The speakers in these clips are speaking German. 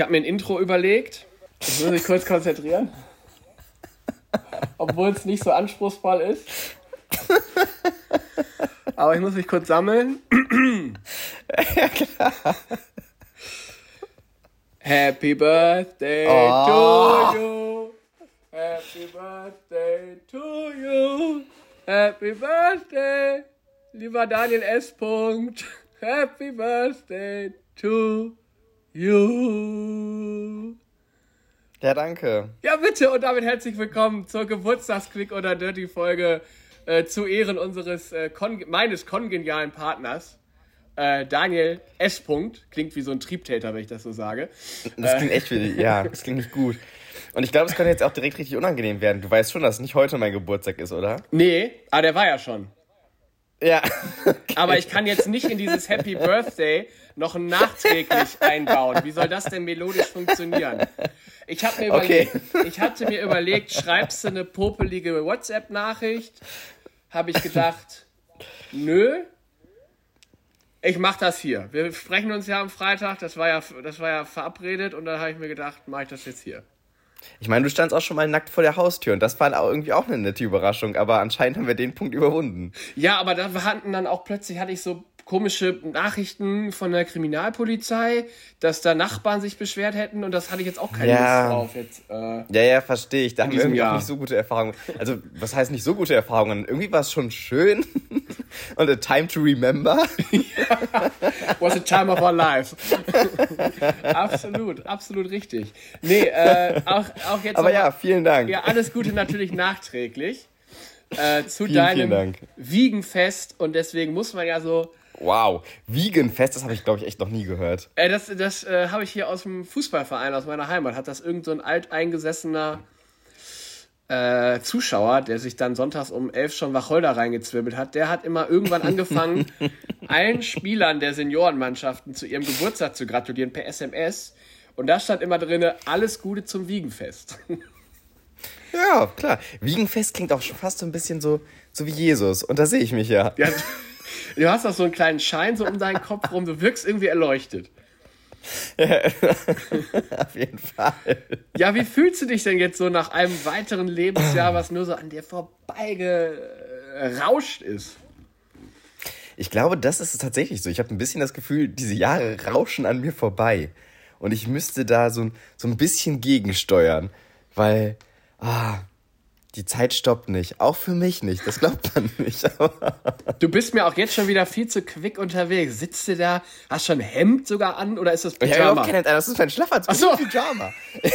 Ich habe mir ein Intro überlegt. Ich muss mich kurz konzentrieren. Obwohl es nicht so anspruchsvoll ist. Aber ich muss mich kurz sammeln. ja, klar. Happy Birthday oh. to you. Happy Birthday to you. Happy Birthday, lieber Daniel S. Punkt. Happy Birthday to you. Ja, danke. Ja, bitte und damit herzlich willkommen zur Geburtstagsquick oder Dirty Folge äh, zu Ehren unseres äh, kon meines kongenialen Partners. Äh, Daniel S. Punkt. Klingt wie so ein Triebtäter, wenn ich das so sage. Das klingt echt wie, ja, das klingt nicht gut. Und ich glaube, es könnte jetzt auch direkt richtig unangenehm werden. Du weißt schon, dass nicht heute mein Geburtstag ist, oder? Nee, aber der war ja schon. Ja. Okay. Aber ich kann jetzt nicht in dieses Happy Birthday noch nachträglich einbauen. Wie soll das denn melodisch funktionieren? Ich, hab mir überlegt, okay. ich hatte mir überlegt, schreibst du eine popelige WhatsApp-Nachricht? Habe ich gedacht, nö. Ich mach das hier. Wir sprechen uns ja am Freitag, das war ja, das war ja verabredet und dann habe ich mir gedacht, mache ich das jetzt hier. Ich meine, du standst auch schon mal nackt vor der Haustür und das war irgendwie auch eine nette Überraschung, aber anscheinend haben wir den Punkt überwunden. Ja, aber da hatten dann auch plötzlich, hatte ich so komische Nachrichten von der Kriminalpolizei, dass da Nachbarn sich beschwert hätten und das hatte ich jetzt auch keine ja. Lust drauf. Jetzt, äh, ja, ja, verstehe ich. Da haben wir irgendwie Jahr. auch nicht so gute Erfahrungen. Also, was heißt nicht so gute Erfahrungen? Irgendwie war es schon schön und a time to remember. Was a time of our life. absolut, absolut richtig. Nee, äh, auch, auch jetzt. Aber ja, vielen Dank. Ja, alles Gute natürlich nachträglich. Äh, zu vielen, deinem vielen Wiegenfest und deswegen muss man ja so Wow, Wiegenfest, das habe ich, glaube ich, echt noch nie gehört. Äh, das das äh, habe ich hier aus dem Fußballverein, aus meiner Heimat. Hat das irgend so ein alteingesessener äh, Zuschauer, der sich dann sonntags um elf schon Wacholder reingezwirbelt hat, der hat immer irgendwann angefangen, allen Spielern der Seniorenmannschaften zu ihrem Geburtstag zu gratulieren per SMS. Und da stand immer drin, alles Gute zum Wiegenfest. Ja, klar. Wiegenfest klingt auch schon fast so ein bisschen so, so wie Jesus. Und da sehe ich mich ja. ja Du hast auch so einen kleinen Schein so um deinen Kopf rum, du wirkst irgendwie erleuchtet. Auf jeden Fall. Ja, wie fühlst du dich denn jetzt so nach einem weiteren Lebensjahr, was nur so an dir vorbeigerauscht ist? Ich glaube, das ist tatsächlich so. Ich habe ein bisschen das Gefühl, diese Jahre rauschen an mir vorbei. Und ich müsste da so, so ein bisschen gegensteuern. Weil, ah, die Zeit stoppt nicht. Auch für mich nicht. Das glaubt man nicht. du bist mir auch jetzt schon wieder viel zu quick unterwegs. Sitzt du da, hast schon ein Hemd sogar an oder ist das Pyjama? Ich habe kein Hemd an, das ist mein Schlafanzug. Ach so. Pyjama.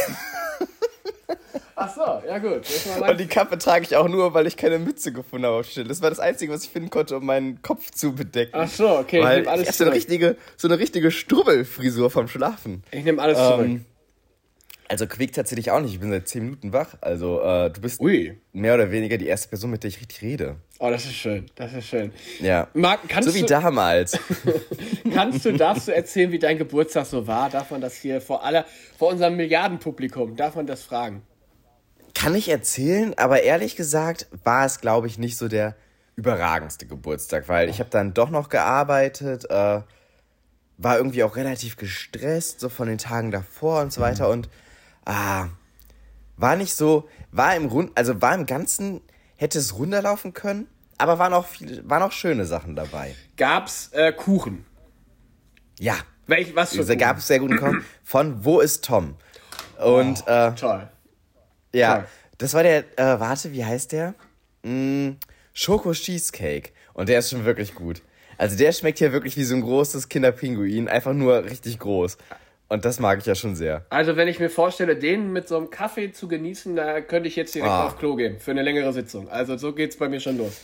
Ach so, ja gut. Und die Kappe trage ich auch nur, weil ich keine Mütze gefunden habe auf Stelle. Das war das Einzige, was ich finden konnte, um meinen Kopf zu bedecken. Ach so, okay. Weil ich nehme alles ich habe so eine richtige, so eine richtige Strubbelfrisur vom Schlafen. Ich nehme alles ähm, zurück. Also Quick tatsächlich auch nicht. Ich bin seit 10 Minuten wach. Also äh, du bist Ui. mehr oder weniger die erste Person, mit der ich richtig rede. Oh, das ist schön. Das ist schön. Ja. Marc, kannst so wie du, damals. kannst du, darfst du erzählen, wie dein Geburtstag so war? Darf man das hier vor aller, vor unserem Milliardenpublikum, darf man das fragen? Kann ich erzählen, aber ehrlich gesagt war es, glaube ich, nicht so der überragendste Geburtstag, weil ich habe dann doch noch gearbeitet, äh, war irgendwie auch relativ gestresst, so von den Tagen davor und so weiter. Mhm. Und ah, war nicht so, war im Rund, also war im Ganzen, hätte es runterlaufen können, aber waren auch viele, waren auch schöne Sachen dabei. Gab's äh, Kuchen? Ja. Welch, was für Kuchen? Gab es sehr guten Kuchen von Wo ist Tom? Und oh, äh, toll. Ja, toll. das war der, äh, warte, wie heißt der? Mm, Schoko Cheesecake. Und der ist schon wirklich gut. Also der schmeckt hier wirklich wie so ein großes Kinderpinguin, einfach nur richtig groß. Und das mag ich ja schon sehr. Also, wenn ich mir vorstelle, den mit so einem Kaffee zu genießen, da könnte ich jetzt direkt ah. auf Klo gehen für eine längere Sitzung. Also, so geht's bei mir schon los.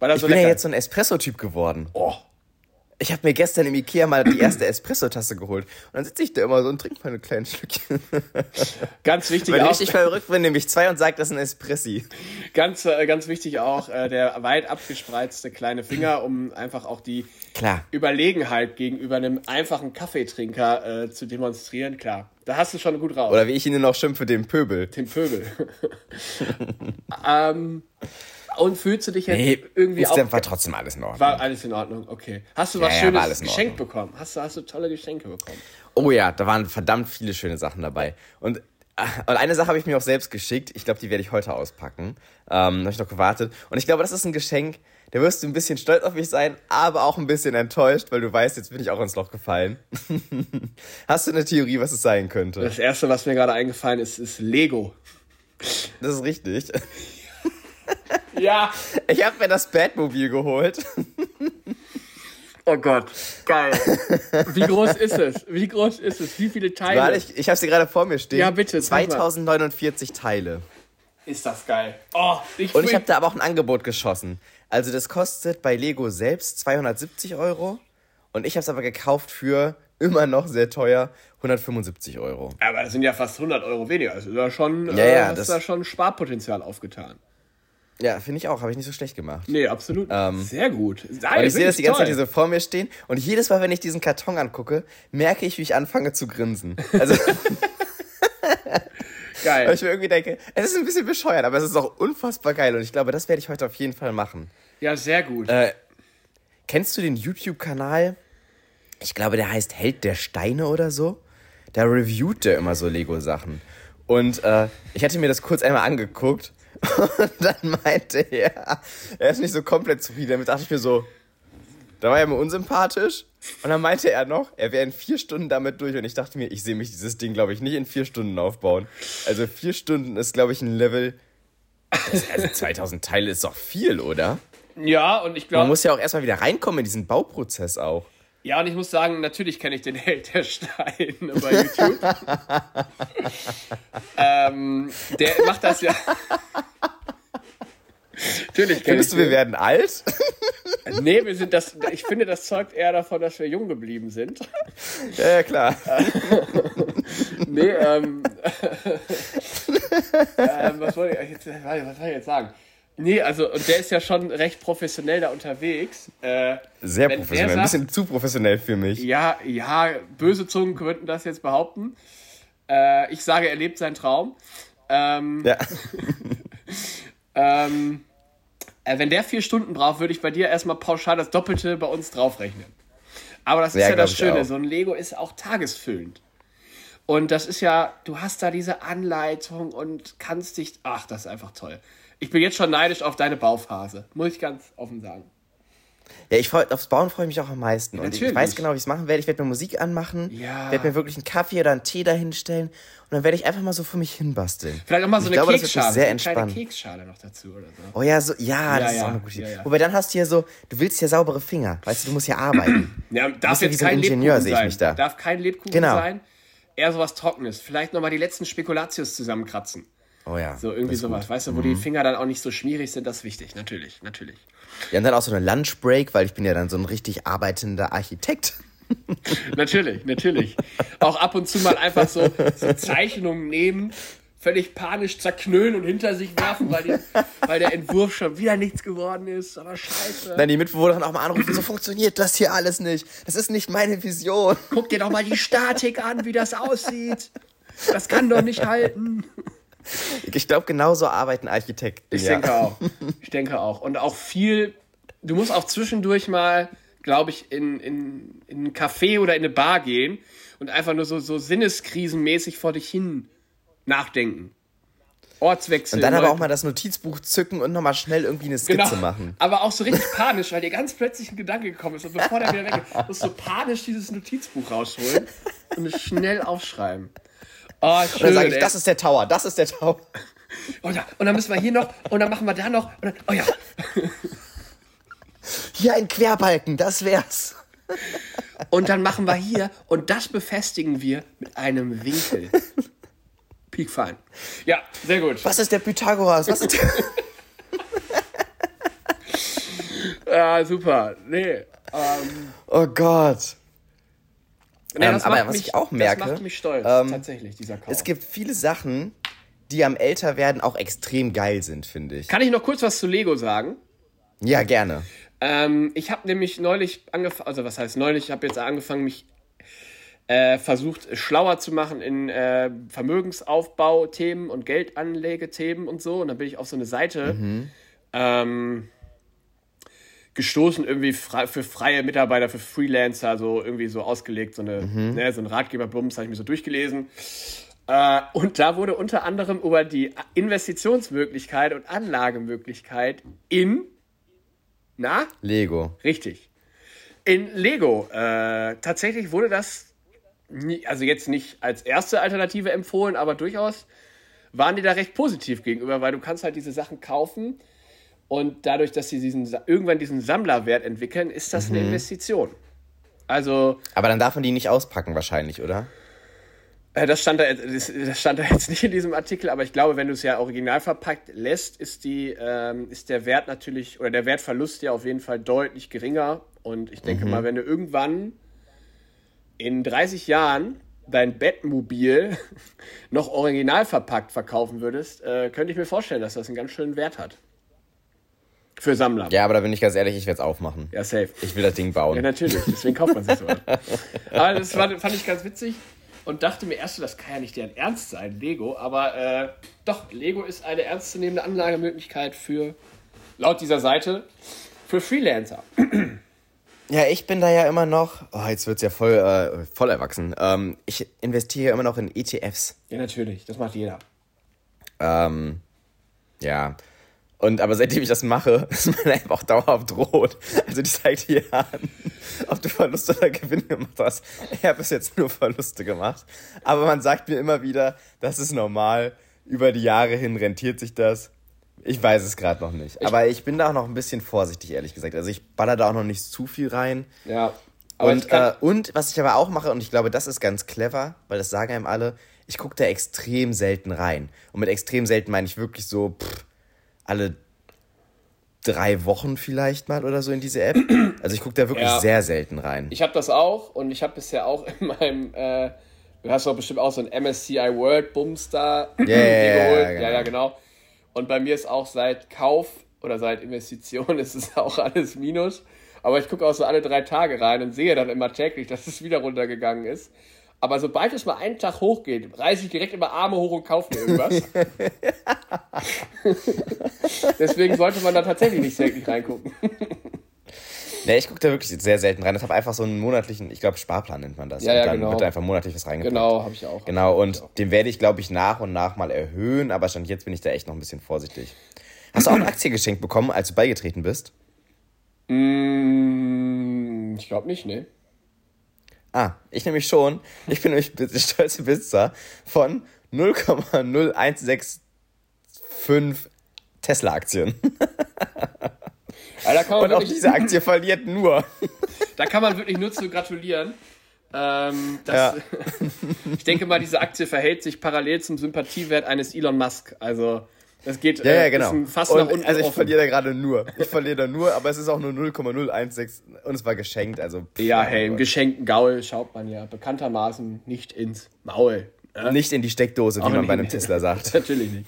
Ich bin lecker. ja jetzt so ein Espresso-Typ geworden. Oh. Ich habe mir gestern im Ikea mal die erste Espresso-Tasse geholt. Und dann sitze ich da immer so und trinke mal ein kleines Schlückchen. Ganz wichtig Wenn ich verrückt bin, nehme ich zwei und sage, das ist ein Espressi. Ganz, äh, ganz wichtig auch, äh, der weit abgespreizte kleine Finger, um einfach auch die Klar. Überlegenheit gegenüber einem einfachen Kaffeetrinker äh, zu demonstrieren. Klar, da hast du schon gut raus. Oder wie ich ihn noch schimpfe, den Pöbel. Den Pöbel. ähm, und fühlst du dich jetzt nee, irgendwie auch. war trotzdem alles in Ordnung. War alles in Ordnung, okay. Hast du was ja, Schönes geschenkt bekommen? Hast du, hast du tolle Geschenke bekommen? Oh ja, da waren verdammt viele schöne Sachen dabei. Und, äh, und eine Sache habe ich mir auch selbst geschickt. Ich glaube, die werde ich heute auspacken. Ähm, habe ich noch gewartet. Und ich glaube, das ist ein Geschenk, da wirst du ein bisschen stolz auf mich sein, aber auch ein bisschen enttäuscht, weil du weißt, jetzt bin ich auch ins Loch gefallen. Hast du eine Theorie, was es sein könnte? Das erste, was mir gerade eingefallen ist, ist Lego. Das ist richtig. Ja. Ich habe mir das Batmobil geholt. Oh Gott, geil. Wie groß ist es? Wie groß ist es? Wie viele Teile? Warte, ich, ich habe sie gerade vor mir stehen. Ja, bitte, zeig mal. 2049 Teile. Ist das geil. Oh, ich Und ich habe da aber auch ein Angebot geschossen. Also das kostet bei Lego selbst 270 Euro. Und ich habe es aber gekauft für immer noch sehr teuer 175 Euro. Aber das sind ja fast 100 Euro weniger. Also da schon, Ja, ja, äh, hast das- da schon Sparpotenzial aufgetan. Ja, finde ich auch. Habe ich nicht so schlecht gemacht. Nee, absolut. Sehr gut. Geil, Und ich sehe das die ganze Zeit toll. hier so vor mir stehen. Und jedes Mal, wenn ich diesen Karton angucke, merke ich, wie ich anfange zu grinsen. Also, weil Geil. ich mir irgendwie denke, es ist ein bisschen bescheuert, aber es ist auch unfassbar geil. Und ich glaube, das werde ich heute auf jeden Fall machen. Ja, sehr gut. Äh, Kennst du den YouTube-Kanal? Ich glaube, der heißt Held der Steine oder so. Da reviewt der immer so Lego-Sachen. Und äh, ich hatte mir das kurz einmal angeguckt. Und dann meinte er, er ist nicht so komplett zufrieden. Damit dachte ich mir so, da war er mir unsympathisch. Und dann meinte er noch, er wäre in vier Stunden damit durch. Und ich dachte mir, ich sehe mich dieses Ding, glaube ich, nicht in vier Stunden aufbauen. Also vier Stunden ist, glaube ich, ein Level. Also 2000 Teile ist doch viel, oder? ja, und ich Man glaube, muss ja auch erstmal wieder reinkommen in diesen Bauprozess auch. Ja, und ich muss sagen, natürlich kenne ich den Held der Steine bei YouTube. ähm, der macht das ja. natürlich kenne ich Findest du, wir den. werden alt? Nee, wir sind das. Ich finde, das zeugt eher davon, dass wir jung geblieben sind. ja, ja, klar. Nee, ähm. ähm was wollte ich jetzt, was soll ich jetzt sagen? Nee, also, und der ist ja schon recht professionell da unterwegs. Äh, Sehr professionell. der Ein sagt- bisschen zu professionell für mich. ja, ja, böse Zungen könnten das jetzt behaupten. Äh, ich sage, er lebt seinen Traum. Ähm, Ja. ähm, äh, wenn der vier Stunden braucht, würde ich bei dir erstmal pauschal das Doppelte bei uns draufrechnen. Aber das ist Ja, ja, das Schöne, so ein Lego ist auch tagesfüllend. Und das ist ja, du hast da diese Anleitung und kannst dich, ach, das ist einfach toll. Ich bin jetzt schon neidisch auf deine Bauphase, muss ich ganz offen sagen. Ja, ich freu, aufs Bauen freue ich mich auch am meisten. Und ich Natürlich. weiß genau, wie ich es machen werde. Ich werde mir Musik anmachen, Ja. werde mir wirklich einen Kaffee oder einen Tee dahinstellen und dann werde ich einfach mal so für mich hinbasteln. Vielleicht auch mal so eine glaube, das wird Keksschale, sehr so eine. Keksschale noch dazu oder so. Oh ja, so, ja, das ist ja, auch eine gute Idee. ja, ja. Wobei dann hast du ja so, du willst ja saubere Finger. Weißt du, du musst ja arbeiten. Ja, darf ja jetzt so ein kein Ingenieur, Lebkuchen sehe ich mich da. Darf kein Lebkuchen Genau. sein. Eher sowas Trockenes. Vielleicht nochmal die letzten Spekulatius zusammenkratzen. Oh ja. So irgendwie sowas. Weißt du, wo die Finger dann auch nicht so schmierig sind, das ist wichtig. Natürlich, natürlich. Ja, und dann auch so eine Lunchbreak, weil ich bin ja dann so ein richtig arbeitender Architekt. Natürlich, natürlich. Auch ab und zu mal einfach so, so Zeichnungen nehmen, völlig panisch zerknüllen und hinter sich werfen, weil, die, weil der Entwurf schon wieder nichts geworden ist. Aber scheiße. Dann die Mitbewohnerin auch mal anrufen, so funktioniert das hier alles nicht. Das ist nicht meine Vision. Guck dir doch mal die Statik an, wie das aussieht. Das kann doch nicht halten. Ich glaube, genauso arbeiten Architekten. Ich ja. denke auch. Ich denke auch. Und auch viel, du musst auch zwischendurch mal, glaube ich, in, in, in ein Café oder in eine Bar gehen und einfach nur so, so sinneskrisenmäßig vor dich hin nachdenken. Ortswechsel. Und dann aber auch mal das Notizbuch zücken und nochmal schnell irgendwie eine Skizze Genau. machen. Aber auch so richtig panisch, weil dir ganz plötzlich ein Gedanke gekommen ist. Und bevor der wieder weg ist, musst du panisch dieses Notizbuch rausholen und es schnell aufschreiben. Oh, schön. Und dann sage ich, ey. das ist der Tower, das ist der Tower. und, dann, und dann müssen wir hier noch und dann machen wir da noch. Und dann, oh ja. Hier ein Querbalken, das wär's. Und dann machen wir hier und das befestigen wir mit einem Winkel. Peak fein. Ja, sehr gut. Was ist der Pythagoras? Was ist der Ja, super. Nee. Ähm, oh Gott. Nee, Ähm, das aber macht was mich, ich auch merke, Das macht mich stolz, ähm, tatsächlich, dieser Kauf. Es gibt viele Sachen, die am Älterwerden auch extrem geil sind, finde ich. Kann ich noch kurz was zu Lego sagen? Ja, gerne. Ähm, ich habe nämlich neulich angefangen, also was heißt neulich, ich habe jetzt angefangen, mich äh, versucht, schlauer zu machen in äh, Vermögensaufbau-Themen und Geldanlegethemen und so. Und dann bin ich auf so eine Seite ähm, gestoßen, irgendwie frei, für freie Mitarbeiter, für Freelancer, so irgendwie so ausgelegt, so, eine, mhm. ne, so ein Ratgeberbums, habe ich mir so durchgelesen. Äh, und da wurde unter anderem über die Investitionsmöglichkeit und Anlagemöglichkeit in, na? Lego. Richtig. In Lego. Äh, tatsächlich wurde das, nie, also jetzt nicht als erste Alternative empfohlen, aber durchaus waren die da recht positiv gegenüber, weil du kannst halt diese Sachen kaufen und dadurch, dass sie diesen, irgendwann diesen Sammlerwert entwickeln, ist das mhm. eine Investition. Also. Aber dann darf man die nicht auspacken, wahrscheinlich, oder? Das stand, da, das, stand da jetzt nicht in diesem Artikel, aber ich glaube, wenn du es ja original verpackt lässt, ist, die, ähm, ist der Wert natürlich, oder der Wertverlust ja auf jeden Fall deutlich geringer. Und ich denke mhm. mal, wenn du irgendwann in 30 Jahren dein Bettmobil noch original verpackt verkaufen würdest, äh, könnte ich mir vorstellen, dass das einen ganz schönen Wert hat. Für Sammler. Ja, aber da bin ich ganz ehrlich, ich werde es aufmachen. Ja, safe. Ich will das Ding bauen. Ja, natürlich. Deswegen kauft man sich so. aber das war, fand ich ganz witzig und dachte mir erst so, das kann ja nicht deren Ernst sein, Lego. Aber äh, doch, Lego ist eine ernstzunehmende Anlagemöglichkeit für, laut dieser Seite, für Freelancer. Ja, ich bin da ja immer noch, oh, jetzt wird es ja voll, äh, voll erwachsen. Ähm, ich investiere immer noch in ETFs. Ja, natürlich, das macht jeder. Ähm, ja. Und aber seitdem ich das mache, ist meine App auch dauerhaft rot. Also die zeigt hier an, ob du Verluste oder Gewinn gemacht hast. Ich habe bis jetzt nur Verluste gemacht. Aber man sagt mir immer wieder, das ist normal. Über die Jahre hin rentiert sich das. Ich weiß es gerade noch nicht. Ich aber ich bin da auch noch ein bisschen vorsichtig, ehrlich gesagt. Also ich baller da auch noch nicht zu viel rein. Ja. Und, äh, und was ich aber auch mache, und ich glaube, das ist ganz clever, weil das sagen einem alle, ich gucke da extrem selten rein. Und mit extrem selten meine ich wirklich so pff, alle drei Wochen vielleicht mal oder so in diese App. Also ich gucke da wirklich ja. sehr selten rein. Ich habe das auch und ich habe bisher auch in meinem, äh, du hast doch bestimmt auch so ein MSCI World Bums da yeah, geholt. Ja, genau. ja, ja, genau. Und bei mir ist auch seit Kauf oder seit Investition ist es auch alles Minus. Aber ich gucke auch so alle drei Tage rein und sehe dann immer täglich, dass es wieder runtergegangen ist. Aber sobald es mal einen Tag hochgeht, reiße ich direkt immer Arme hoch und kaufe mir irgendwas. Deswegen sollte man da tatsächlich nicht täglich reingucken. Nee, ich gucke da wirklich sehr selten rein. Ich habe einfach so einen monatlichen, ich glaube, Sparplan nennt man das. Ja, ja, und dann genau. wird da einfach monatlich was reingepackt. Genau, habe ich auch. Genau, und den werde ich, glaube ich, nach und nach mal erhöhen, aber schon jetzt bin ich da echt noch ein bisschen vorsichtig. Hast du auch eine Aktie geschenkt bekommen, als du beigetreten bist? Mm, ich glaube nicht, ne. Ah, ich nämlich schon. Ich bin nämlich stolze Besitzer von 0,0165 Tesla-Aktien. Und auch diese Aktie verliert nur. Da kann man wirklich nur zu gratulieren. Ähm, das, ja. ich denke mal, diese Aktie verhält sich parallel zum Sympathiewert eines Elon Musk. Also das geht ja, ja, äh, genau. fast und, nach unten. Also ich offen. verliere da gerade nur. Ich verliere da nur, aber es ist auch nur 0,016 und es war geschenkt. Also ja, hey, im geschenkten Gaul schaut man ja bekanntermaßen nicht ins Maul. Ja? Nicht in die Steckdose, wie auch man bei einem Tesla sagt. Natürlich nicht.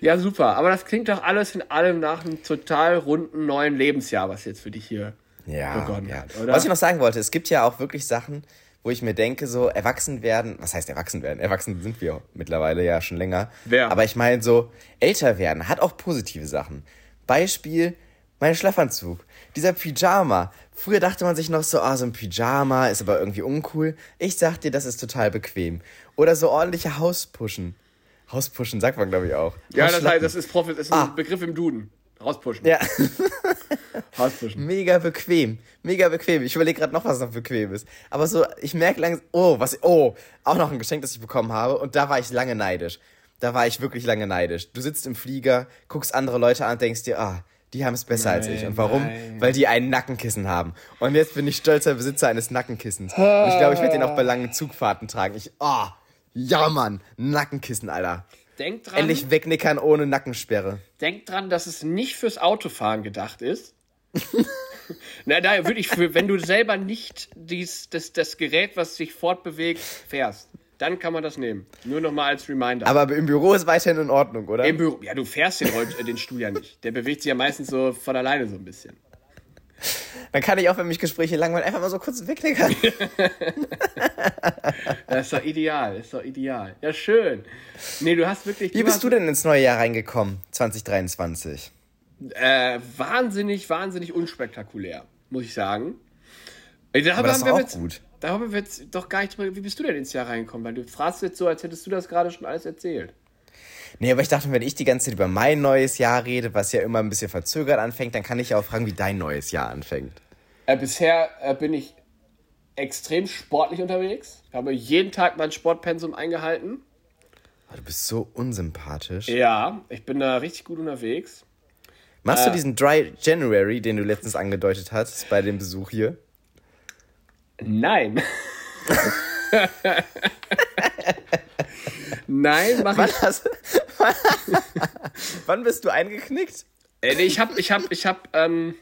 Ja, super. Aber das klingt doch alles in allem nach einem total runden neuen Lebensjahr, was jetzt für dich hier ja, begonnen ja. hat, oder? Was ich noch sagen wollte, es gibt ja auch wirklich Sachen, wo ich mir denke, so erwachsen werden, was heißt erwachsen werden? Erwachsen sind wir mittlerweile ja schon länger. Wer? Aber ich meine, so älter werden hat auch positive Sachen. Beispiel, mein Schlafanzug. Dieser Pyjama. Früher dachte man sich noch so, ah, so ein Pyjama ist aber irgendwie uncool. Ich sag dir, das ist total bequem. Oder so ordentliche Hauspushen. Hauspushen sagt man, glaube ich, auch. Ja, das heißt, das ist, Profit, ist ein ah. Begriff im Duden. Rauspushen. Ja. Mega bequem. Mega bequem. Ich überlege gerade noch, was noch bequem ist. Aber so, ich merke langsam, oh, was, oh, auch noch ein Geschenk, das ich bekommen habe. Und da war ich lange neidisch. Da war ich wirklich lange neidisch. Du sitzt im Flieger, guckst andere Leute an und denkst dir, ah, die haben es besser nein, als ich. Und warum? Nein. Weil die ein Nackenkissen haben. Und jetzt bin ich stolzer Besitzer eines Nackenkissens. Und ich glaube, ich werde den auch bei langen Zugfahrten tragen. Ich, ah, oh, ja, Mann, Nackenkissen, Alter. Denk dran. Endlich wegnickern ohne Nackensperre. Denk dran, dass es nicht fürs Autofahren gedacht ist. Na, da wirklich, für, wenn du selber nicht dies, das, das Gerät, was sich fortbewegt, fährst, dann kann man das nehmen. Nur nochmal als Reminder. Aber im Büro ist weiterhin in Ordnung, oder? Im Büro, ja, du fährst den, äh, den Stuhl ja nicht. Der bewegt sich ja meistens so von alleine so ein bisschen. Dann kann ich auch, wenn mich Gespräche langweilen, einfach mal so kurz wegklicken. das ist doch ideal, das ist doch ideal. Ja, schön. Nee, du hast wirklich. Wie bist du denn ins neue Jahr reingekommen, 2023? Äh, wahnsinnig, wahnsinnig unspektakulär, muss ich sagen. Darüber Aber das war wir auch jetzt, gut. Darüber wird doch gar nicht. Wie bist du denn ins Jahr reingekommen? Weil du fragst jetzt so, als hättest du das gerade schon alles erzählt. Nee, aber ich dachte, wenn ich die ganze Zeit über mein neues Jahr rede, was ja immer ein bisschen verzögert anfängt, dann kann ich ja auch fragen, wie dein neues Jahr anfängt. Äh, bisher äh, bin ich extrem sportlich unterwegs. Ich habe jeden Tag mein Sportpensum eingehalten. Oh, du bist so unsympathisch. Ja, ich bin da richtig gut unterwegs. Machst Äh. du diesen Dry January, den du letztens angedeutet hast, bei dem Besuch hier? Nein. Nein, mach Wann, ich. hast, wann bist du eingeknickt? Äh, nee, ich hab, ich hab, ich hab, ähm,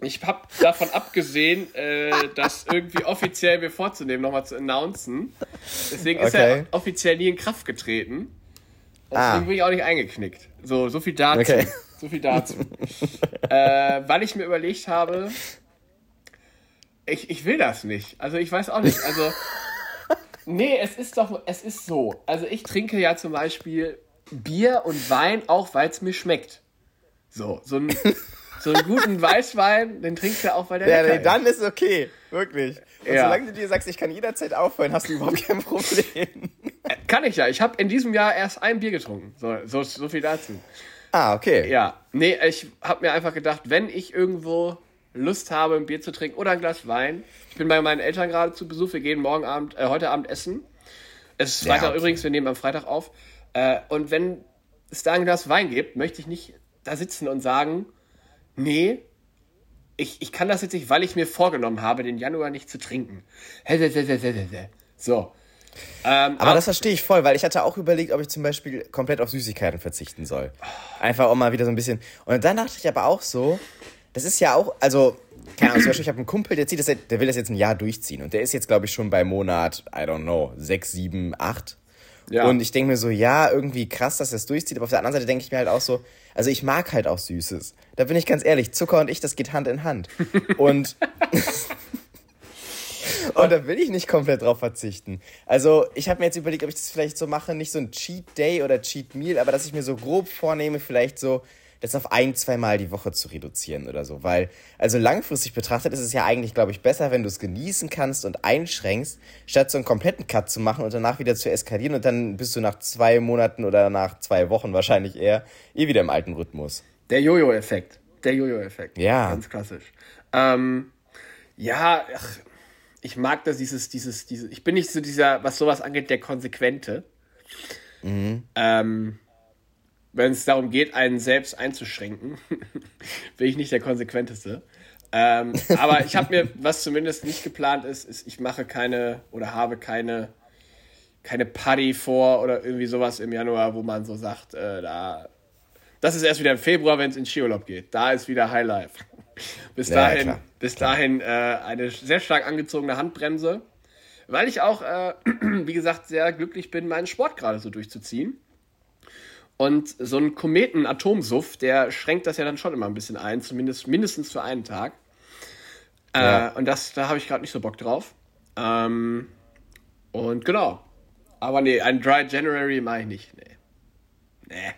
ich hab davon abgesehen, äh, das irgendwie offiziell mir vorzunehmen, nochmal zu announcen. Deswegen ist Okay. er offiziell nie in Kraft getreten. Und Ah. Deswegen bin ich auch nicht eingeknickt. So, so viel dazu. Okay. So viel dazu. äh, weil ich mir überlegt habe, ich, ich will das nicht. Also ich weiß auch nicht. Also, nee, es ist doch, es ist so. Also ich trinke ja zum Beispiel Bier und Wein auch, weil es mir schmeckt. So, so, ein, so einen guten Weißwein, den trinkst du auch, weil der Ja, lecker nee, dann ist okay. Wirklich. Und Ja. solange du dir sagst, ich kann jederzeit aufhören, hast du überhaupt kein Problem. ist. Kann ich ja. Ich habe in diesem Jahr erst ein Bier getrunken. So, so, so viel dazu. Ah, okay. Ja, nee, ich habe mir einfach gedacht, wenn ich irgendwo Lust habe, ein Bier zu trinken oder ein Glas Wein. Ich bin bei meinen Eltern gerade zu Besuch. Wir gehen morgen Abend, äh, heute Abend essen. Es ist Ja, Freitag okay. übrigens, wir nehmen am Freitag auf. Äh, und wenn es da ein Glas Wein gibt, möchte ich nicht da sitzen und sagen, nee, ich, ich kann das jetzt nicht, weil ich mir vorgenommen habe, den Januar nicht zu trinken. So. Ähm, Aber das verstehe ich voll, weil ich hatte auch überlegt, ob ich zum Beispiel komplett auf Süßigkeiten verzichten soll. Einfach um mal wieder so ein bisschen. Und dann dachte ich aber auch so, das ist ja auch, also, keine Ahnung, zum Beispiel, ich habe einen Kumpel, der, zieht das, der will das jetzt ein Jahr durchziehen. Und der ist jetzt, glaube ich, schon bei Monat, I don't know, sechs, sieben, acht. Ja. Und ich denke mir so, ja, irgendwie krass, dass er es durchzieht. Aber auf der anderen Seite denke ich mir halt auch so, also ich mag halt auch Süßes. Da bin ich ganz ehrlich, Zucker und ich, das geht Hand in Hand. Und und da will ich nicht komplett drauf verzichten. Also, ich habe mir jetzt überlegt, ob ich das vielleicht so mache, nicht so ein Cheat Day oder Cheat Meal, aber dass ich mir so grob vornehme, vielleicht so das auf ein, zweimal die Woche zu reduzieren oder so. Weil, also langfristig betrachtet ist es ja eigentlich, glaube ich, besser, wenn du es genießen kannst und einschränkst, statt so einen kompletten Cut zu machen und danach wieder zu eskalieren und dann bist du nach zwei Monaten oder nach zwei Wochen wahrscheinlich eher eh wieder im alten Rhythmus. Der Jojo-Effekt. Der Jojo-Effekt. Ja. Ganz klassisch. Ähm, ja, ach, ich mag das, dieses, dieses, dieses, ich bin nicht so dieser, was sowas angeht, der Konsequente. Ähm, wenn es darum geht, einen selbst einzuschränken, bin ich nicht der Konsequenteste. Ähm, aber ich habe mir, was zumindest nicht geplant ist, ist, ich mache keine oder habe keine, keine Party vor oder irgendwie sowas im Januar, wo man so sagt, äh, da das ist erst wieder im Februar, wenn es in Skiurlaub geht. Da ist wieder Highlife. Bis Ja, dahin, klar, bis dahin äh, eine sehr stark angezogene Handbremse. Weil ich auch, äh, wie gesagt, sehr glücklich bin, meinen Sport gerade so durchzuziehen. Und so ein Kometen-Atomsuff, der schränkt das ja dann schon immer ein bisschen ein, zumindest mindestens für einen Tag. Ja. Äh, und das, da habe ich gerade nicht so Bock drauf. Ähm, und genau. Aber nee, ein Dry January mache ich nicht. Nee. Nee.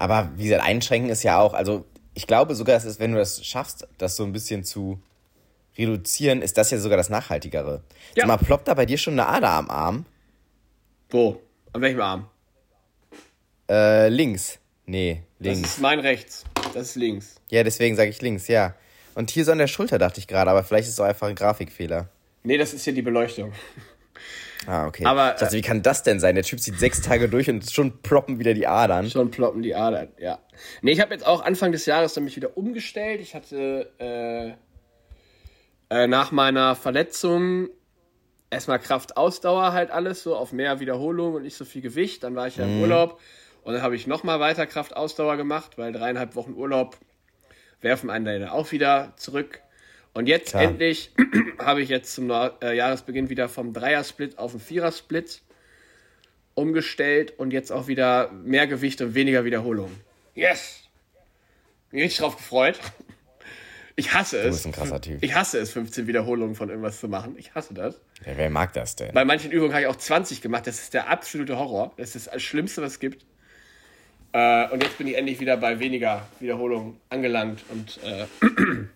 Aber wie gesagt, einschränken ist ja auch, also ich glaube sogar, dass es, wenn du das schaffst, das so ein bisschen zu reduzieren, ist das ja sogar das Nachhaltigere. Ja. Sag mal, ploppt da bei dir schon eine Ader am Arm? Wo? An welchem Arm? Äh, links. Nee, Das links. ist mein rechts. Das ist links. Ja, deswegen sage ich links, ja. Und hier so an der Schulter dachte ich gerade, aber vielleicht ist es auch einfach ein Grafikfehler. Nee, das ist hier die Beleuchtung. Ah, okay. Aber, ich dachte, wie kann das denn sein? Der Typ zieht sechs Tage durch und schon ploppen wieder die Adern. Schon ploppen die Adern, ja. Nee, ich habe jetzt auch Anfang des Jahres dann mich wieder umgestellt. Ich hatte äh, äh, nach meiner Verletzung erstmal Kraft-Ausdauer halt alles, so auf mehr Wiederholung und nicht so viel Gewicht. Dann war ich ja im Urlaub und dann habe ich nochmal weiter Kraft-Ausdauer gemacht, weil dreieinhalb Wochen Urlaub werfen einen dann auch wieder zurück. Und jetzt Klar. endlich habe ich jetzt zum äh, Jahresbeginn wieder vom Dreier-Split auf den Vierer-Split umgestellt und jetzt auch wieder mehr Gewicht und weniger Wiederholung. Yes! Bin richtig drauf gefreut. Ich hasse es. bist ein krasser Typ. Ich hasse es, 15 Wiederholungen von irgendwas zu machen. Ich hasse das. Ja, wer mag das denn? Bei manchen Übungen habe ich auch 20 gemacht. Das ist der absolute Horror. Das ist das Schlimmste, was es gibt. Äh, und jetzt bin ich endlich wieder bei weniger Wiederholungen angelangt. Und äh,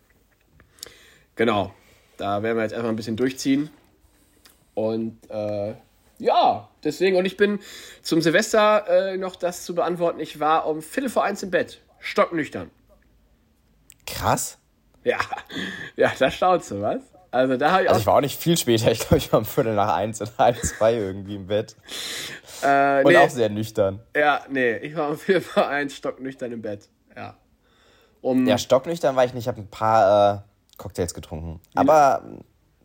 genau, da werden wir jetzt erstmal ein bisschen durchziehen. Und äh, ja, deswegen, und ich bin zum Silvester äh, noch das zu beantworten. Ich war um Viertel vor eins im Bett, stocknüchtern. Krass. Ja, ja, da staunst du, was? Also da habe ich Also ich war auch nicht viel später, ich glaube, ich war um Viertel nach eins oder halb zwei irgendwie im Bett. Äh, Und nee, auch sehr nüchtern. Ja, nee, ich war um Viertel vor eins stocknüchtern im Bett. Ja. Um, Ja, stocknüchtern war ich nicht, ich habe ein paar äh, Cocktails getrunken. Aber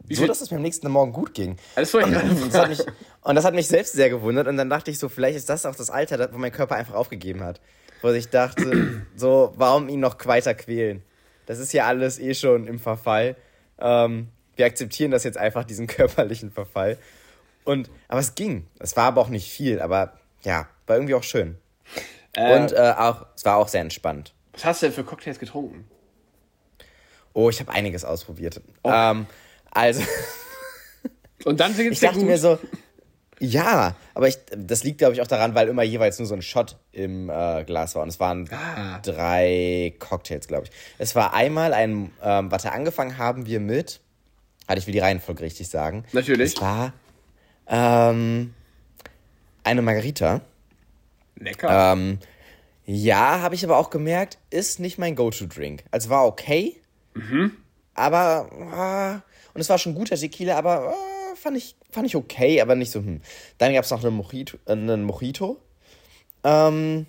so, viel- dass es mir am nächsten Morgen gut ging. das Und das, hat mich, und das hat mich selbst sehr gewundert. Und dann dachte ich so, vielleicht ist das auch das Alter, wo mein Körper einfach aufgegeben hat. Wo ich dachte, so, warum ihn noch weiter quälen? Das ist ja alles eh schon im Verfall. Ähm, wir akzeptieren das jetzt einfach, diesen körperlichen Verfall. Und, aber es ging. Es war aber auch nicht viel, aber ja, war irgendwie auch schön. Äh, Und äh, auch, es war auch sehr entspannt. Was hast du denn für Cocktails getrunken? Oh, ich habe einiges ausprobiert. Ähm, also, Und dann geht's ich dachte gut. mir so, ja, aber ich, das liegt, glaube ich, auch daran, weil immer jeweils nur so ein Shot im äh, Glas war. Und es waren Ah. drei Cocktails, glaube ich. Es war einmal ein, ähm, warte, angefangen haben wir mit, hatte ich will die Reihenfolge richtig sagen. Natürlich. Es war ähm, eine Margarita. Lecker. Ähm, ja, habe ich aber auch gemerkt, ist nicht mein Go-To-Drink. Also war okay, aber ah, und es war schon guter Tequila, aber ah, fand, ich, fand ich okay, aber nicht so. Hm. Dann gab es noch einen Mojito, äh, einen Mojito. Ähm,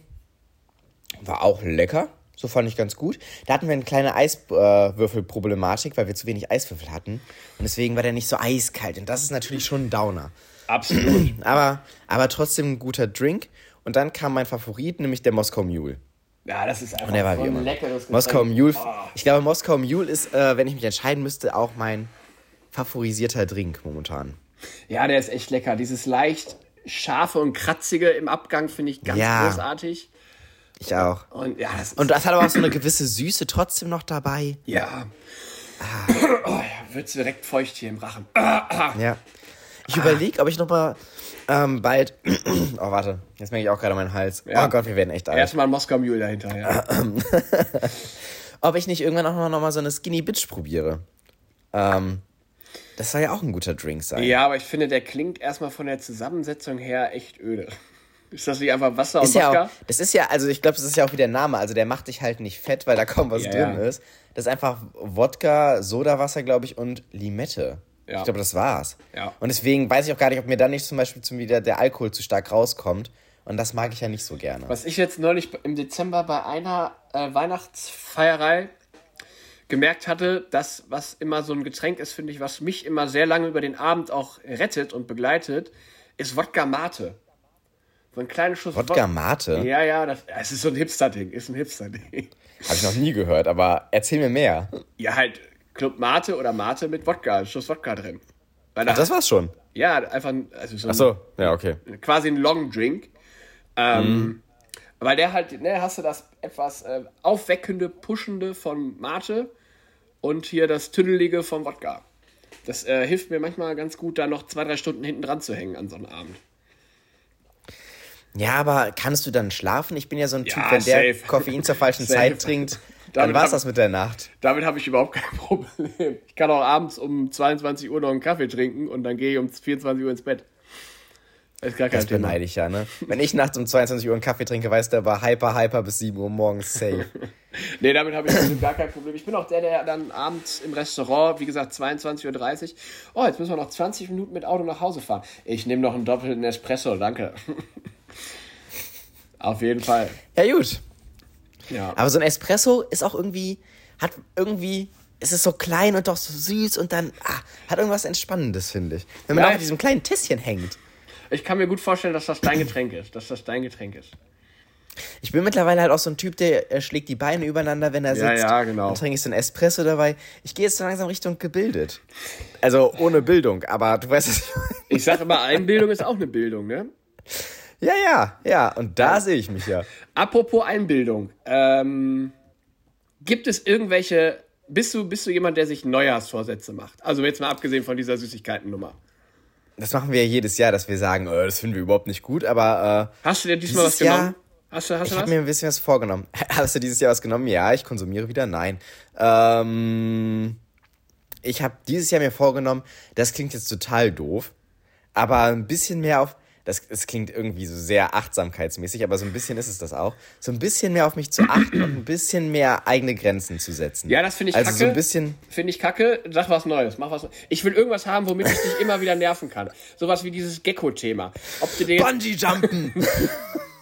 war auch lecker. So fand ich ganz gut. Da hatten wir eine kleine Eiswürfelproblematik, weil wir zu wenig Eiswürfel hatten. Und deswegen war der nicht so eiskalt. Und das ist natürlich schon ein Downer. Absolut. Aber, aber trotzdem ein guter Drink. Und dann kam mein Favorit, nämlich der Moskau Mule. Ja, das ist einfach war ein immer. leckeres Moskau Getränk. Mule. Oh. Ich glaube, Moskau Mule ist, äh, wenn ich mich entscheiden müsste, auch mein favorisierter Drink momentan. Ja, der ist echt lecker. Dieses leicht scharfe und kratzige im Abgang finde ich ganz Ja. großartig. Ich auch. Und ja, das Und das hat aber auch so eine gewisse Süße trotzdem noch dabei. ja. Ah. Oh, ja, wird's direkt feucht hier im Rachen. Ja. Ich überlege, ob ich noch mal ähm, bald. oh, warte. Jetzt merke ich auch gerade meinen Hals. Ja. Oh Gott, wir werden echt alt. Erstmal ein Moskau Mule dahinter, ja. Ob ich nicht irgendwann auch noch, noch mal so eine Skinny Bitch probiere. Ähm, das soll ja auch ein guter Drink sein. Ja, aber ich finde, der klingt erstmal von der Zusammensetzung her echt öde. Ist das nicht einfach Wasser Ist und ja Wodka? auch, das ist ja, also ich glaube, das ist ja auch wie der Name. Also der macht dich halt nicht fett, weil da kaum was Ja, drin ja. ist. Das ist einfach Wodka, Sodawasser, glaube ich, und Limette. Ja. Ich glaube, das war's. Ja. Und deswegen weiß ich auch gar nicht, ob mir dann nicht zum Beispiel zum wieder der Alkohol zu stark rauskommt. Und das mag ich ja nicht so gerne. Was ich jetzt neulich im Dezember bei einer äh, Weihnachtsfeierei gemerkt hatte, das, was immer so ein Getränk ist, finde ich, was mich immer sehr lange über den Abend auch rettet und begleitet, ist Wodka Mate. So ein kleiner Schuss Wodka Wod- Mate? Ja, ja, das, es ist so ein Hipster-Ding, ist ein Hipster-Ding. Habe ich noch nie gehört, aber erzähl mir mehr. Ja, halt Club Mate oder Mate mit Wodka, Schuss Wodka drin. Weil Ach, das war's schon. ja, einfach ein- also so, ein, so, ja, okay. quasi ein Long Drink. Ähm, Mhm. Weil der halt, ne, hast du das etwas äh, aufweckende, pushende von Mate und hier das Tüdelige vom Wodka. Das äh, hilft mir manchmal ganz gut, da noch zwei, drei Stunden hinten dran zu hängen an so einem Abend. Ja, aber kannst du dann schlafen? Ich bin ja so ein Ja, Typ, wenn der safe. Koffein zur falschen. Zeit trinkt, dann war's hab- das mit der Nacht. Damit habe ich überhaupt kein Problem. Ich kann auch abends um 22 Uhr noch einen Kaffee trinken und dann gehe ich um 24 Uhr ins Bett. Das ist gar kein Das Thema. beneide ich ja, ne? Wenn ich nachts um 22 Uhr einen Kaffee trinke, weißt du, aber hyper, hyper bis 7 Uhr morgens safe. Nee, damit habe ich absolut gar kein Problem. Ich bin auch der, der dann abends im Restaurant, wie gesagt, 22.30 Uhr, oh, jetzt müssen wir noch 20 Minuten mit Auto nach Hause fahren. Ich nehme noch einen doppelten Espresso, danke. Auf jeden Fall. Ja, gut. Ja. Aber so ein Espresso ist auch irgendwie, hat irgendwie, es ist so klein und doch so süß und dann, ah, hat irgendwas Entspannendes, finde ich. Wenn man Ja, auf diesem kleinen Tässchen hängt. Ich kann mir gut vorstellen, dass das dein Getränk ist. Dass das dein Getränk ist. Ich bin mittlerweile halt auch so ein Typ, der äh, schlägt die Beine übereinander, wenn er Ja, sitzt. ja, genau. Dann trinke ich so ein Espresso dabei. Ich gehe jetzt so langsam Richtung gebildet. Also ohne Bildung, aber du weißt es. Ich sage immer, Einbildung ist auch eine Bildung, ne? Ja, ja, ja. Und da sehe ich mich ja. Apropos Einbildung. Ähm, gibt es irgendwelche. Bist du, bist du jemand, der sich Neujahrsvorsätze macht? Also jetzt mal abgesehen von dieser Süßigkeiten-Nummer. Das machen wir ja jedes Jahr, dass wir sagen, äh, das finden wir überhaupt nicht gut, aber äh, Hast du dir diesmal was dieses Jahr, genommen? Hast du, hast ich du habe was? mir ein bisschen was vorgenommen. Hast du dieses Jahr was genommen? Ja, ich konsumiere wieder. Nein. Ähm, ich habe dieses Jahr mir vorgenommen, das klingt jetzt total doof, aber ein bisschen mehr auf, das, das klingt irgendwie so sehr achtsamkeitsmäßig, aber so ein bisschen ist es das auch, so ein bisschen mehr auf mich zu achten und ein bisschen mehr eigene Grenzen zu setzen. Ja, das finde ich Also kacke. so ein bisschen, Finde ich kacke. Sag was Neues. Mach was. Ich will irgendwas haben, womit ich dich immer wieder nerven kann. Sowas wie dieses Gecko-Thema. Ob du den. Bungee-Jumpen!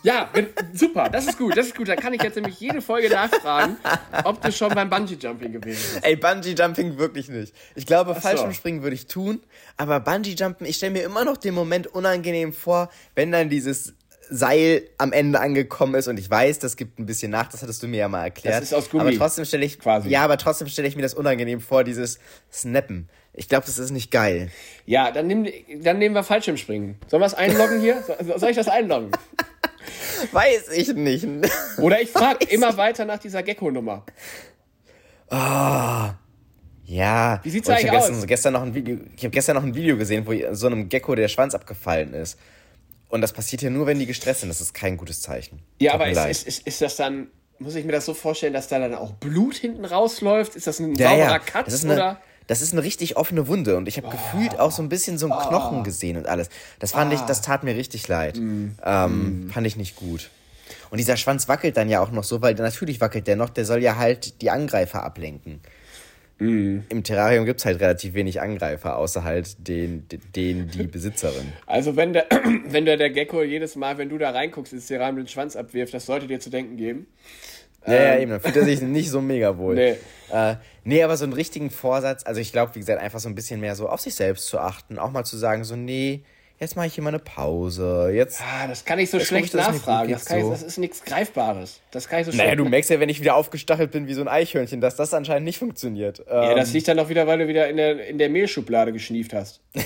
Ja, super. Das ist gut. Das ist gut. Da kann ich jetzt nämlich jede Folge nachfragen, ob du schon beim Bungee-Jumping gewesen bist. Ey, Bungee-Jumping wirklich nicht. Ich glaube, Fallschirmspringen würde ich tun, aber Bungee-Jumpen, ich stelle mir immer noch den Moment unangenehm vor, wenn dann dieses Seil am Ende angekommen ist und ich weiß, das gibt ein bisschen nach, das hattest du mir ja mal erklärt. Das ist aus Gummi. Aber trotzdem stelle ich, Quasi. ja, aber trotzdem stelle ich mir das unangenehm vor, dieses Snappen. Ich glaube, das ist nicht geil. Ja, dann, nimm, dann nehmen wir Fallschirmspringen. Sollen wir es einloggen hier? So- Soll ich das einloggen? Weiß ich nicht. Oder ich frage immer weiter nach dieser Gecko-Nummer. Ja. Wie sieht's eigentlich gestern, aus? gestern noch ein Video, ich habe gestern noch ein Video gesehen, wo so einem Gecko der Schwanz abgefallen ist. Und das passiert ja nur, wenn die gestresst sind. Das ist kein gutes Zeichen. Ja, Tut aber ist, ist, ist, ist das dann, muss ich mir das so vorstellen, dass da dann auch Blut hinten rausläuft? Ist das ein Ja, sauberer ja. Cut Das ist eine, oder? Das ist eine richtig offene Wunde und ich habe gefühlt auch so ein bisschen so einen Knochen gesehen und alles. Das fand ich, das tat mir richtig leid. Ähm, Fand ich nicht gut. Und dieser Schwanz wackelt dann ja auch noch so, weil natürlich wackelt der noch, der soll ja halt die Angreifer ablenken. Im Terrarium gibt's halt relativ wenig Angreifer, außer halt den, den die Besitzerin. Also wenn der, wenn der, der Gecko jedes Mal, wenn du da reinguckst, ins Terrarium den Schwanz abwirft, das sollte dir zu denken geben. Ja, ja, eben, dann fühlt er sich nicht so mega wohl. Nee. Äh, nee, aber so einen richtigen Vorsatz, also ich glaube, wie gesagt, einfach so ein bisschen mehr so auf sich selbst zu achten, auch mal zu sagen, so, nee, jetzt mache ich hier mal eine Pause, jetzt... Ah, das kann ich so schlecht ich, nachfragen. Das, ich, das ist nichts Greifbares. Das kann ich so Naja, schlecht du merkst ja, wenn ich wieder aufgestachelt bin wie so ein Eichhörnchen, dass das anscheinend nicht funktioniert. Ja, Ähm, das liegt dann doch wieder, weil du wieder in der, in der Mehlschublade geschnieft hast.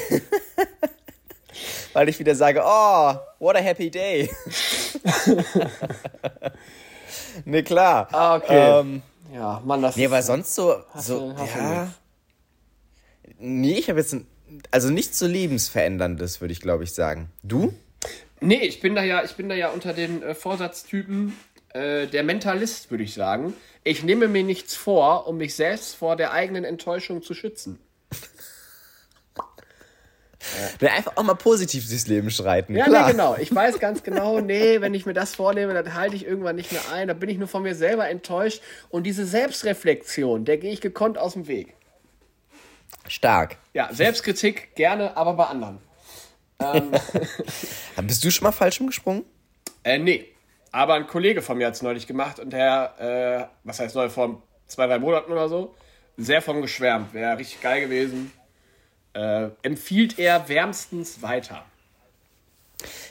weil ich wieder sage, oh, what a happy day. nee, klar. Ah, okay. Ähm, Ja, Mann, das nee, aber sonst so, Hast so du- hast du ja. Nee, ich habe jetzt, ein, also nichts so lebensveränderndes, würde ich glaube ich sagen. Du? Nee, ich bin da ja, ich bin da ja unter den äh, Vorsatztypen äh, der Mentalist, würde ich sagen. Ich nehme mir nichts vor, um mich selbst vor der eigenen Enttäuschung zu schützen. Ja, einfach auch mal positiv durchs Leben schreiten. Ja, klar. nee, genau. Ich weiß ganz genau, nee, wenn ich mir das vornehme, dann halte ich irgendwann nicht mehr ein. Da bin ich nur von mir selber enttäuscht. Und diese Selbstreflexion, der gehe ich gekonnt aus dem Weg. Stark. Ja, Selbstkritik gerne, aber bei anderen. Bist du schon mal falsch gesprungen? Äh, nee. Aber ein Kollege von mir hat es neulich gemacht und der, äh, was heißt neu, vor zwei, drei Monaten oder so, sehr von geschwärmt. Wäre richtig geil gewesen. Äh, empfiehlt er wärmstens weiter.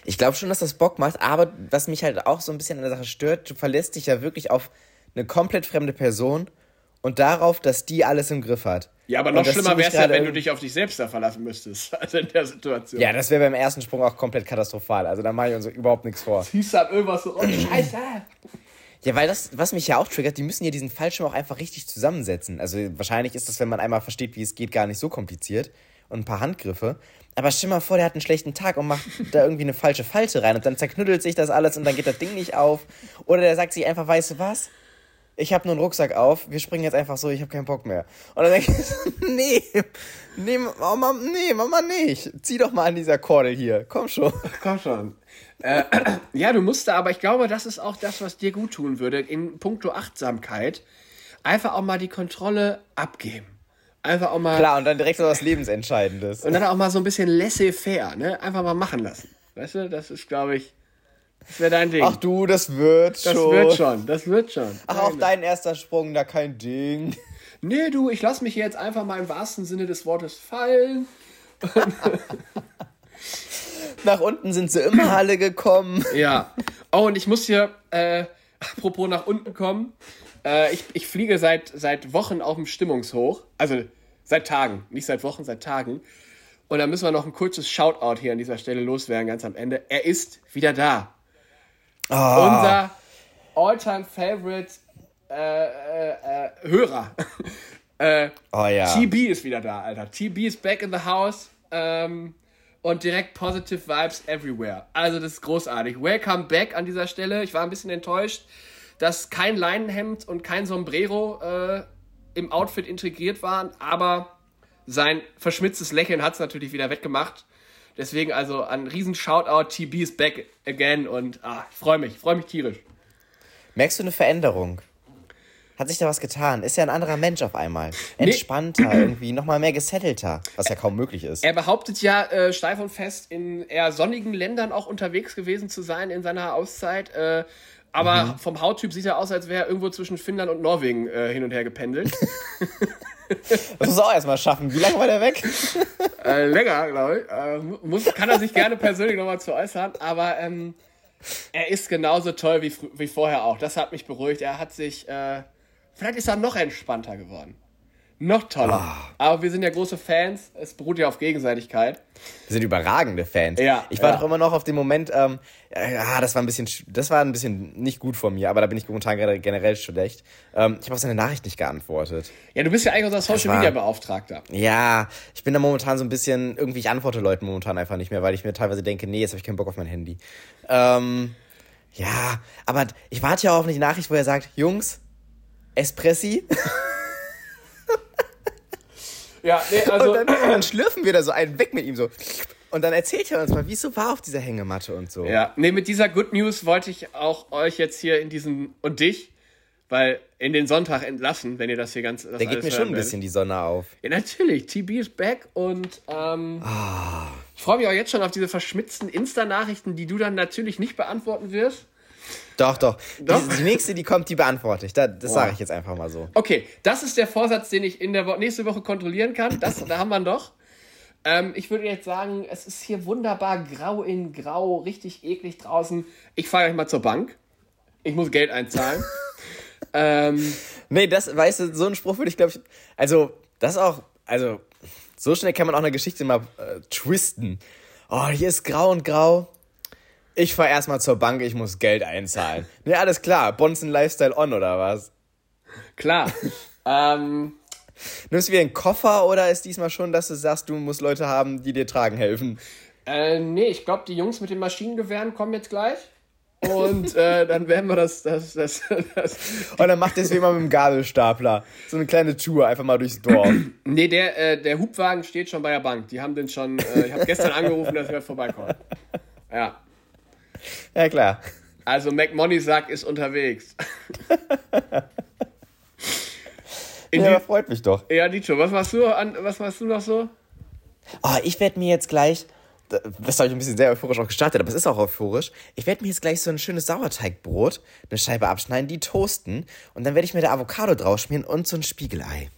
Ich glaube schon, dass das Bock macht, aber was mich halt auch so ein bisschen an der Sache stört, du verlässt dich ja wirklich auf eine komplett fremde Person und darauf, dass die alles im Griff hat. Ja, aber noch schlimmer wäre es ja, wenn du dich auf dich selbst da verlassen müsstest. Also in der Situation. Ja, das wäre beim ersten Sprung auch komplett katastrophal. Also da mache ich uns überhaupt nichts vor. Ziehst dann irgendwas so, oh Scheiße. Ja, weil das, was mich ja auch triggert, die müssen ja diesen Fallschirm auch einfach richtig zusammensetzen. Also wahrscheinlich ist das, wenn man einmal versteht, wie es geht, gar nicht so kompliziert. Und ein paar Handgriffe. Aber stell mal vor, der hat einen schlechten Tag und macht da irgendwie eine falsche Falte rein und dann zerknüttelt sich das alles und dann geht das Ding nicht auf. Oder der sagt sich einfach, weißt du was? Ich habe nur einen Rucksack auf, wir springen jetzt einfach so, ich habe keinen Bock mehr. Und dann denke ich, nee, nee, Mama, nee, Mama nicht. Zieh doch mal an dieser Kordel hier, komm schon. Komm schon. Äh, ja, du musst da, aber ich glaube, das ist auch das, was dir gut tun würde, in puncto Achtsamkeit. Einfach auch mal die Kontrolle abgeben. Einfach auch mal. Klar, und dann direkt so was Lebensentscheidendes. Und dann auch mal so ein bisschen laissez-faire, ne? Einfach mal machen lassen. Weißt du, das ist, glaube ich, das wäre dein Ding. Ach du, das wird das schon. wird schon, das wird schon. Ach, auch dein erster Sprung, da kein Ding. Nee, du, ich lass mich jetzt einfach mal im wahrsten Sinne des Wortes fallen. Nach unten sind sie immer alle gekommen. Ja. Oh, und ich muss hier, äh, apropos nach unten kommen, äh, ich, ich fliege seit, seit Wochen auf dem Stimmungshoch. Also seit Tagen, nicht seit Wochen, seit Tagen. Und da müssen wir noch ein kurzes Shoutout hier an dieser Stelle loswerden, ganz am Ende. Er ist wieder da. Unser all-time favorite äh, äh, äh, Hörer. äh, Oh ja. TB ist wieder da, Alter. TB ist back in the house. Ähm, und direkt positive Vibes everywhere. Also das ist großartig. Welcome back an dieser Stelle. Ich war ein bisschen enttäuscht, dass kein Leinenhemd und kein Sombrero äh, im Outfit integriert waren, aber sein verschmitztes Lächeln hat es natürlich wieder wettgemacht. Deswegen also ein riesen Shoutout, TB is back again und ah, ich freue mich, freue mich tierisch. Merkst du eine Veränderung? Hat sich da was getan? Ist ja ein anderer Mensch auf einmal. Entspannter, nee. irgendwie, nochmal mehr gesettelter, was ja kaum möglich ist. Er behauptet ja äh, steif und fest, in eher sonnigen Ländern auch unterwegs gewesen zu sein in seiner Auszeit. Äh, aber mhm. vom Hauttyp sieht er aus, als wäre er irgendwo zwischen Finnland und Norwegen äh, hin und her gependelt. Das muss er auch erstmal schaffen. Wie lange war der weg? Äh, länger, glaube ich. Äh, muss, kann er sich gerne persönlich nochmal zu äußern, aber ähm, er ist genauso toll wie, wie vorher auch. Das hat mich beruhigt. Er hat sich, äh, vielleicht ist er noch entspannter geworden. Noch toller. Oh. Aber wir sind ja große Fans. Es beruht ja auf Gegenseitigkeit. Wir sind überragende Fans. Ja, ich war ja. doch immer noch auf dem Moment, ähm, ja, das war ein bisschen, das war ein bisschen nicht gut von mir, aber da bin ich momentan generell schlecht. Ähm, ich habe auf seine Nachricht nicht geantwortet. Ja, du bist ja eigentlich unser Social Media Beauftragter. Ja, ich bin da momentan so ein bisschen, irgendwie, ich antworte Leuten momentan einfach nicht mehr, weil ich mir teilweise denke, nee, jetzt habe ich keinen Bock auf mein Handy. Ähm, ja, aber ich warte ja auf eine Nachricht, wo er sagt, Jungs, Espressi. Ja, nee, also. Und dann, dann schlürfen wir da so einen weg mit ihm so. Und dann erzählt er uns mal, wie es so war auf dieser Hängematte und so. Ja, nee, mit dieser Good News wollte ich auch euch jetzt hier in diesen und dich, weil in den Sonntag entlassen, wenn ihr das hier ganz. Da geht mir schon ein bisschen die Sonne auf. Ja, natürlich. TB ist back und ähm, oh. ich freue mich auch jetzt schon auf diese verschmitzten Insta-Nachrichten, die du dann natürlich nicht beantworten wirst. Doch, doch. doch? Die, die, nächste, die kommt, die beantworte ich. Das, das sage ich jetzt einfach mal so. Okay, das ist der Vorsatz, den ich in der Wo nächste Woche kontrollieren kann. Das, da haben wir ihn doch. Ähm, ich würde jetzt sagen, es ist hier wunderbar grau in grau, richtig eklig draußen. Ich fahre euch mal zur Bank. Ich muss Geld einzahlen. ähm, nee, das, weißt du, so einen Spruch würde ich, glaube ich, also, das auch, also, so schnell kann man auch eine Geschichte mal äh, twisten. Oh, hier ist grau und grau ich fahr erstmal zur Bank, ich muss Geld einzahlen. Ja, alles klar. Bonzen Lifestyle on oder was? Klar. ähm, Nimmst du wieder einen Koffer oder ist diesmal schon, dass du sagst, du musst Leute haben, die dir tragen helfen? Äh, nee, ich glaube, die Jungs mit den Maschinengewehren kommen jetzt gleich. Und äh, dann werden wir das, das, das, das. Und dann macht es wie immer mit dem Gabelstapler. So eine kleine Tour, einfach mal durchs Dorf. nee, der, äh, der Hubwagen steht schon bei der Bank. Die haben den schon. Äh, ich habe gestern angerufen, dass wir vorbeikommen. Ja. Ja, klar. Also McMoney-Sack ist unterwegs. In ja, freut mich doch. Ja, Nietzsche, was machst du, an, was machst du noch so? Oh, ich werde mir jetzt gleich, das habe ich ein bisschen sehr euphorisch auch gestartet, aber es ist auch euphorisch. Ich werde mir jetzt gleich so ein schönes Sauerteigbrot, eine Scheibe abschneiden, die toasten und dann werde ich mir da Avocado draus schmieren und so ein Spiegelei.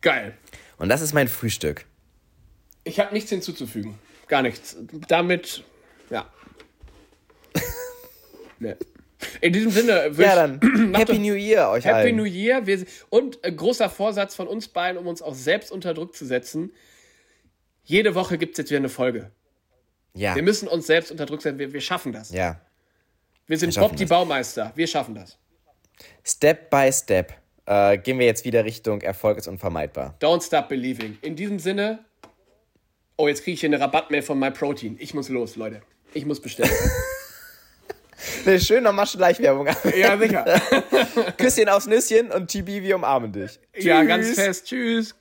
Geil. Und das ist mein Frühstück. Ich habe nichts hinzuzufügen. Gar nichts. Damit, ja. Nee. In diesem Sinne, ja, dann Happy New Year euch Happy allen. New Year. Wir, und äh, großer Vorsatz von uns beiden, um uns auch selbst unter Druck zu setzen. Jede Woche gibt es jetzt wieder eine Folge. Ja. Wir müssen uns selbst unter Druck setzen. Wir, wir schaffen das. Ja. Wir sind wir Bob die Baumeister. Wir schaffen das. Step by Step äh, gehen wir jetzt wieder Richtung Erfolg ist unvermeidbar. Don't stop believing. In diesem Sinne. Oh, jetzt kriege ich hier eine Rabattmail von MyProtein. Ich muss los, Leute. Ich muss bestellen. Eine schöne Maschenleichwerbung. Ja, sicher. Küsschen aufs Nüsschen und TB, wir umarmen dich. Tschüss. Ja, ganz fest. Tschüss.